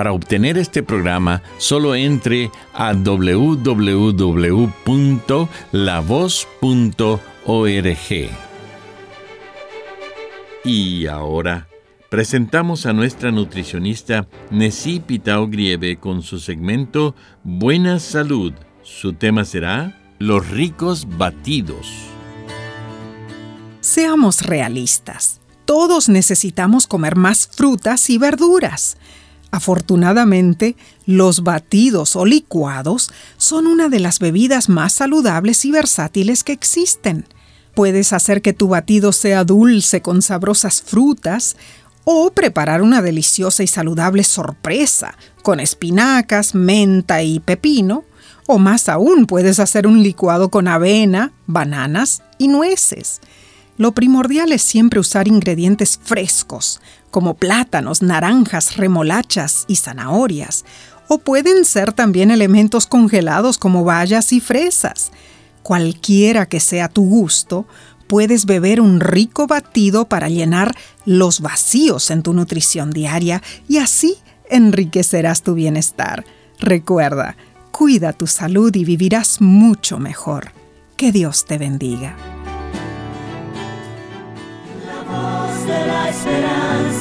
Para obtener este programa, solo entre a www.lavoz.org. Y ahora presentamos a nuestra nutricionista Nessie Pitao Grieve con su segmento Buena Salud. Su tema será Los ricos batidos. Seamos realistas. Todos necesitamos comer más frutas y verduras. Afortunadamente, los batidos o licuados son una de las bebidas más saludables y versátiles que existen. Puedes hacer que tu batido sea dulce con sabrosas frutas o preparar una deliciosa y saludable sorpresa con espinacas, menta y pepino, o más aún puedes hacer un licuado con avena, bananas y nueces. Lo primordial es siempre usar ingredientes frescos, como plátanos, naranjas, remolachas y zanahorias, o pueden ser también elementos congelados como bayas y fresas. Cualquiera que sea tu gusto, puedes beber un rico batido para llenar los vacíos en tu nutrición diaria y así enriquecerás tu bienestar. Recuerda, cuida tu salud y vivirás mucho mejor. Que Dios te bendiga. esperanza te eleva el poder divino.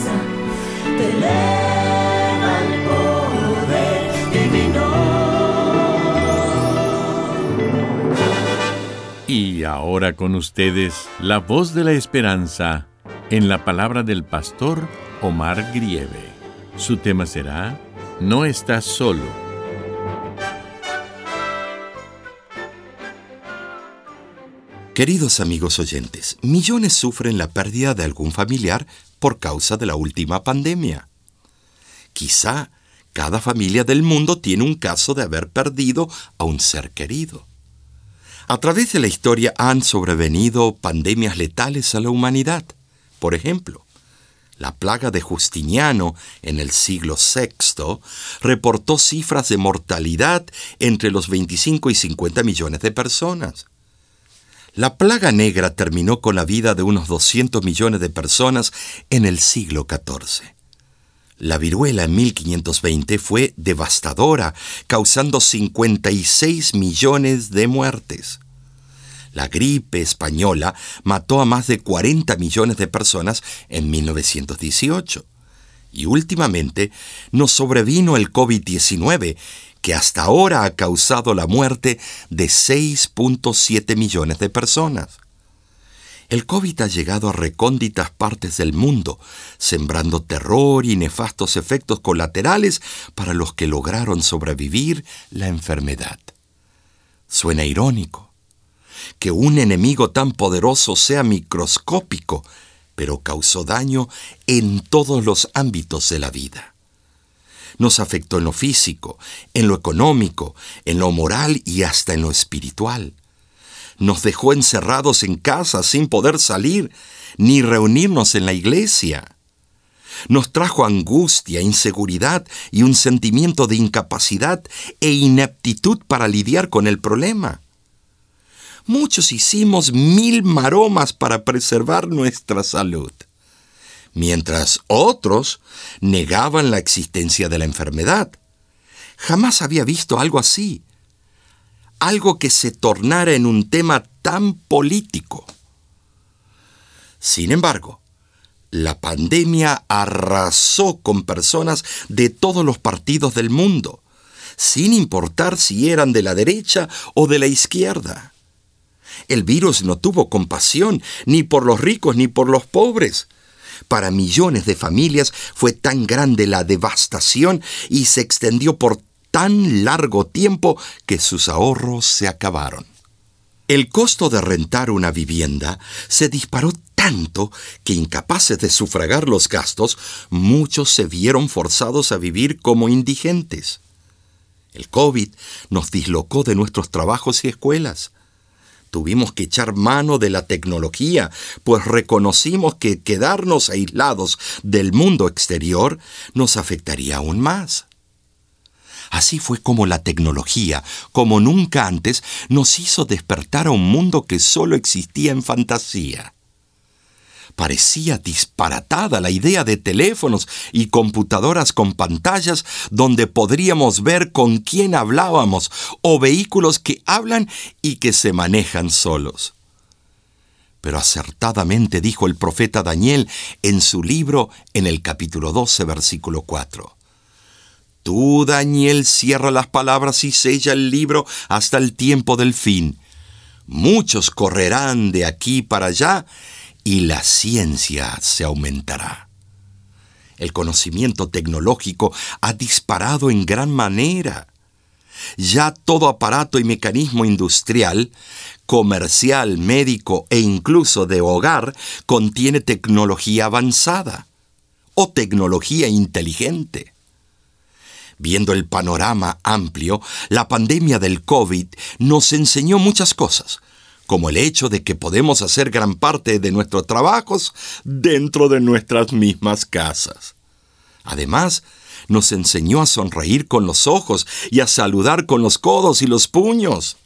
Y ahora con ustedes, la voz de la esperanza en la palabra del pastor Omar Grieve. Su tema será No estás solo. Queridos amigos oyentes, millones sufren la pérdida de algún familiar por causa de la última pandemia. Quizá cada familia del mundo tiene un caso de haber perdido a un ser querido. A través de la historia han sobrevenido pandemias letales a la humanidad. Por ejemplo, la plaga de Justiniano en el siglo VI reportó cifras de mortalidad entre los 25 y 50 millones de personas. La plaga negra terminó con la vida de unos 200 millones de personas en el siglo XIV. La viruela en 1520 fue devastadora, causando 56 millones de muertes. La gripe española mató a más de 40 millones de personas en 1918. Y últimamente nos sobrevino el COVID-19, que hasta ahora ha causado la muerte de 6.7 millones de personas. El COVID ha llegado a recónditas partes del mundo, sembrando terror y nefastos efectos colaterales para los que lograron sobrevivir la enfermedad. Suena irónico que un enemigo tan poderoso sea microscópico, pero causó daño en todos los ámbitos de la vida nos afectó en lo físico, en lo económico, en lo moral y hasta en lo espiritual. Nos dejó encerrados en casa sin poder salir ni reunirnos en la iglesia. Nos trajo angustia, inseguridad y un sentimiento de incapacidad e ineptitud para lidiar con el problema. Muchos hicimos mil maromas para preservar nuestra salud mientras otros negaban la existencia de la enfermedad. Jamás había visto algo así, algo que se tornara en un tema tan político. Sin embargo, La pandemia arrasó con personas de todos los partidos del mundo, sin importar si eran de la derecha o de la izquierda. El virus no tuvo compasión ni por los ricos ni por los pobres. Para millones de familias fue tan grande la devastación y se extendió por tan largo tiempo que sus ahorros se acabaron. El costo de rentar una vivienda se disparó tanto que incapaces de sufragar los gastos, muchos se vieron forzados a vivir como indigentes. El COVID nos dislocó de nuestros trabajos y escuelas. Tuvimos que echar mano de la tecnología, pues reconocimos que quedarnos aislados del mundo exterior nos afectaría aún más. Así fue como la tecnología, como nunca antes, nos hizo despertar a un mundo que solo existía en fantasía. Parecía disparatada la idea de teléfonos y computadoras con pantallas donde podríamos ver con quién hablábamos o vehículos que hablan y que se manejan solos. Pero acertadamente dijo el profeta Daniel en su libro en el capítulo 12, versículo 4. Tú, Daniel, cierra las palabras y sella el libro hasta el tiempo del fin. Muchos correrán de aquí para allá y la ciencia se aumentará. El conocimiento tecnológico ha disparado en gran manera. Ya todo aparato y mecanismo industrial, comercial, médico e incluso de hogar contiene tecnología avanzada o tecnología inteligente. Viendo el panorama amplio, la pandemia del COVID nos enseñó muchas cosas, como el hecho de que podemos hacer gran parte de nuestros trabajos dentro de nuestras mismas casas. Además, nos enseñó a sonreír con los ojos y a saludar con los codos y los puños.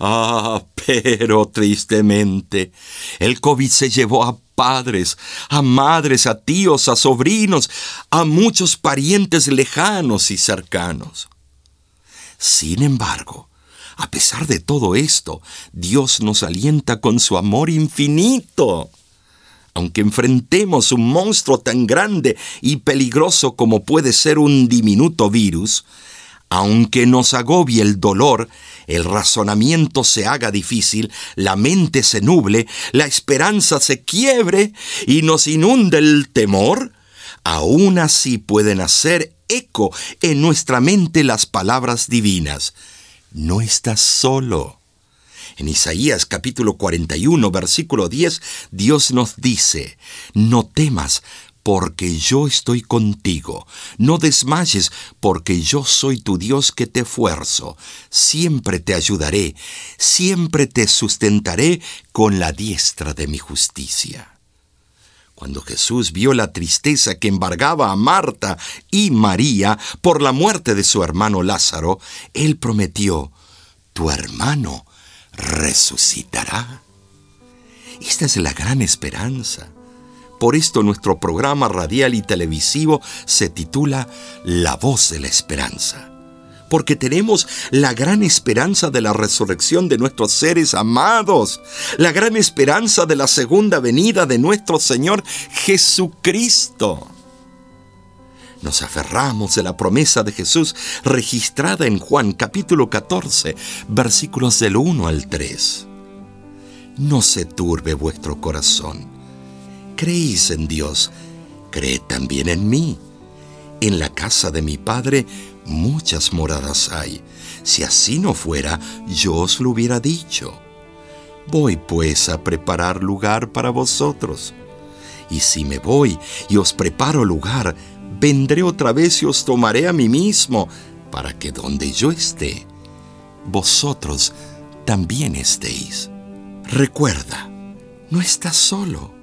Ah, pero tristemente, el COVID se llevó a padres, a madres, a tíos, a sobrinos, a muchos parientes lejanos y cercanos. Sin embargo, a pesar de todo esto, Dios nos alienta con su amor infinito. Aunque enfrentemos un monstruo tan grande y peligroso como puede ser un diminuto virus, aunque nos agobie el dolor, el razonamiento se haga difícil, la mente se nuble, la esperanza se quiebre y nos inunde el temor, aún así pueden hacer eco en nuestra mente las palabras divinas. No estás solo. En Isaías capítulo 41, versículo 10, Dios nos dice, no temas, porque yo estoy contigo. No desmayes, porque yo soy tu Dios que te esfuerzo. Siempre te ayudaré, siempre te sustentaré con la diestra de mi justicia. Cuando Jesús vio la tristeza que embargaba a Marta y María por la muerte de su hermano Lázaro, él prometió, tu hermano resucitará. Esta es la gran esperanza. Por esto nuestro programa radial y televisivo se titula La voz de la esperanza. Porque tenemos la gran esperanza de la resurrección de nuestros seres amados, la gran esperanza de la segunda venida de nuestro Señor Jesucristo. Nos aferramos de la promesa de Jesús registrada en Juan capítulo 14, versículos del 1 al 3. No se turbe vuestro corazón creéis en Dios, creed también en mí. En la casa de mi Padre muchas moradas hay. Si así no fuera, yo os lo hubiera dicho. Voy pues a preparar lugar para vosotros. Y si me voy y os preparo lugar, vendré otra vez y os tomaré a mí mismo, para que donde yo esté, vosotros también estéis. Recuerda, no estás solo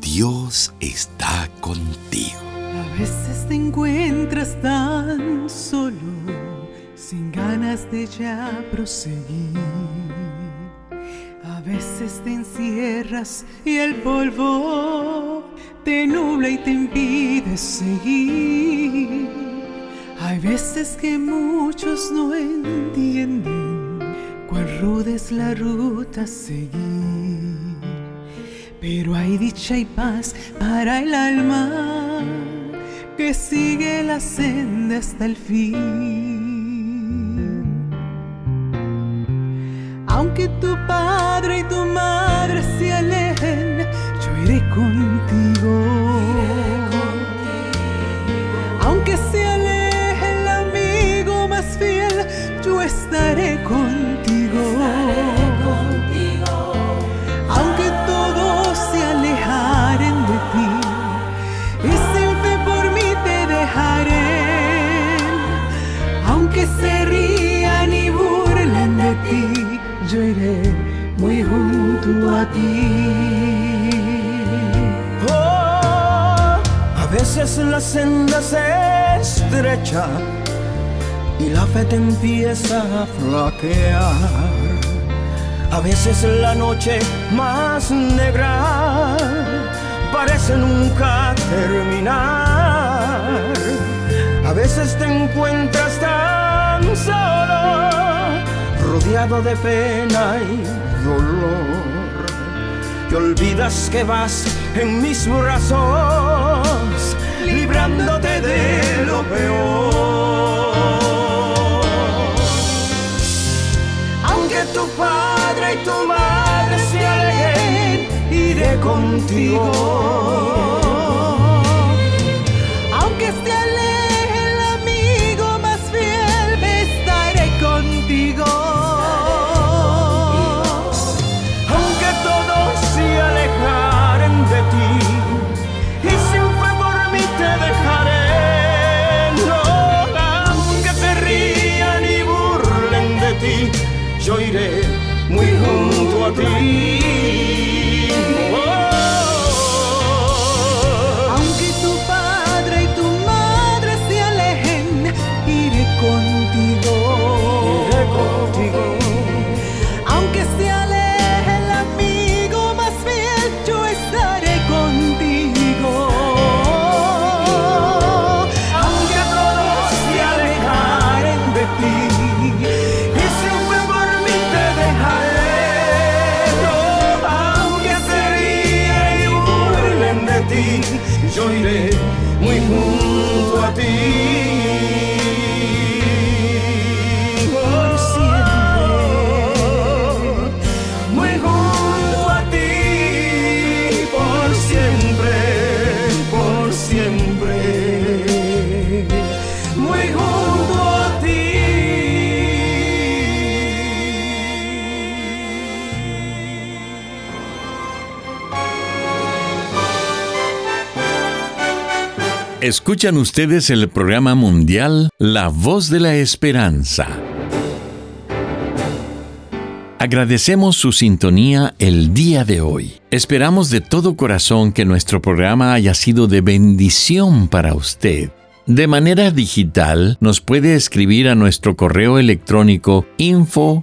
Dios está contigo. A veces te encuentras tan solo, sin ganas de ya proseguir. A veces te encierras y el polvo te nubla y te impide seguir. Hay veces que muchos no entienden cuán ruda es la ruta a seguir pero hay dicha y paz para el alma que sigue la senda hasta el fin. Aunque tu padre y tu veces la senda se estrecha y la fe te empieza a flaquear. A veces la noche más negra parece nunca terminar. A veces te encuentras tan solo, rodeado de pena y dolor. Y olvidas que vas en mis brazos, librándote de lo peor. Aunque tu padre y tu madre se alejen, iré contigo. Muy junto a ti. Escuchan ustedes el programa mundial La Voz de la Esperanza. Agradecemos su sintonía el día de hoy. Esperamos de todo corazón que nuestro programa haya sido de bendición para usted. De manera digital, nos puede escribir a nuestro correo electrónico info.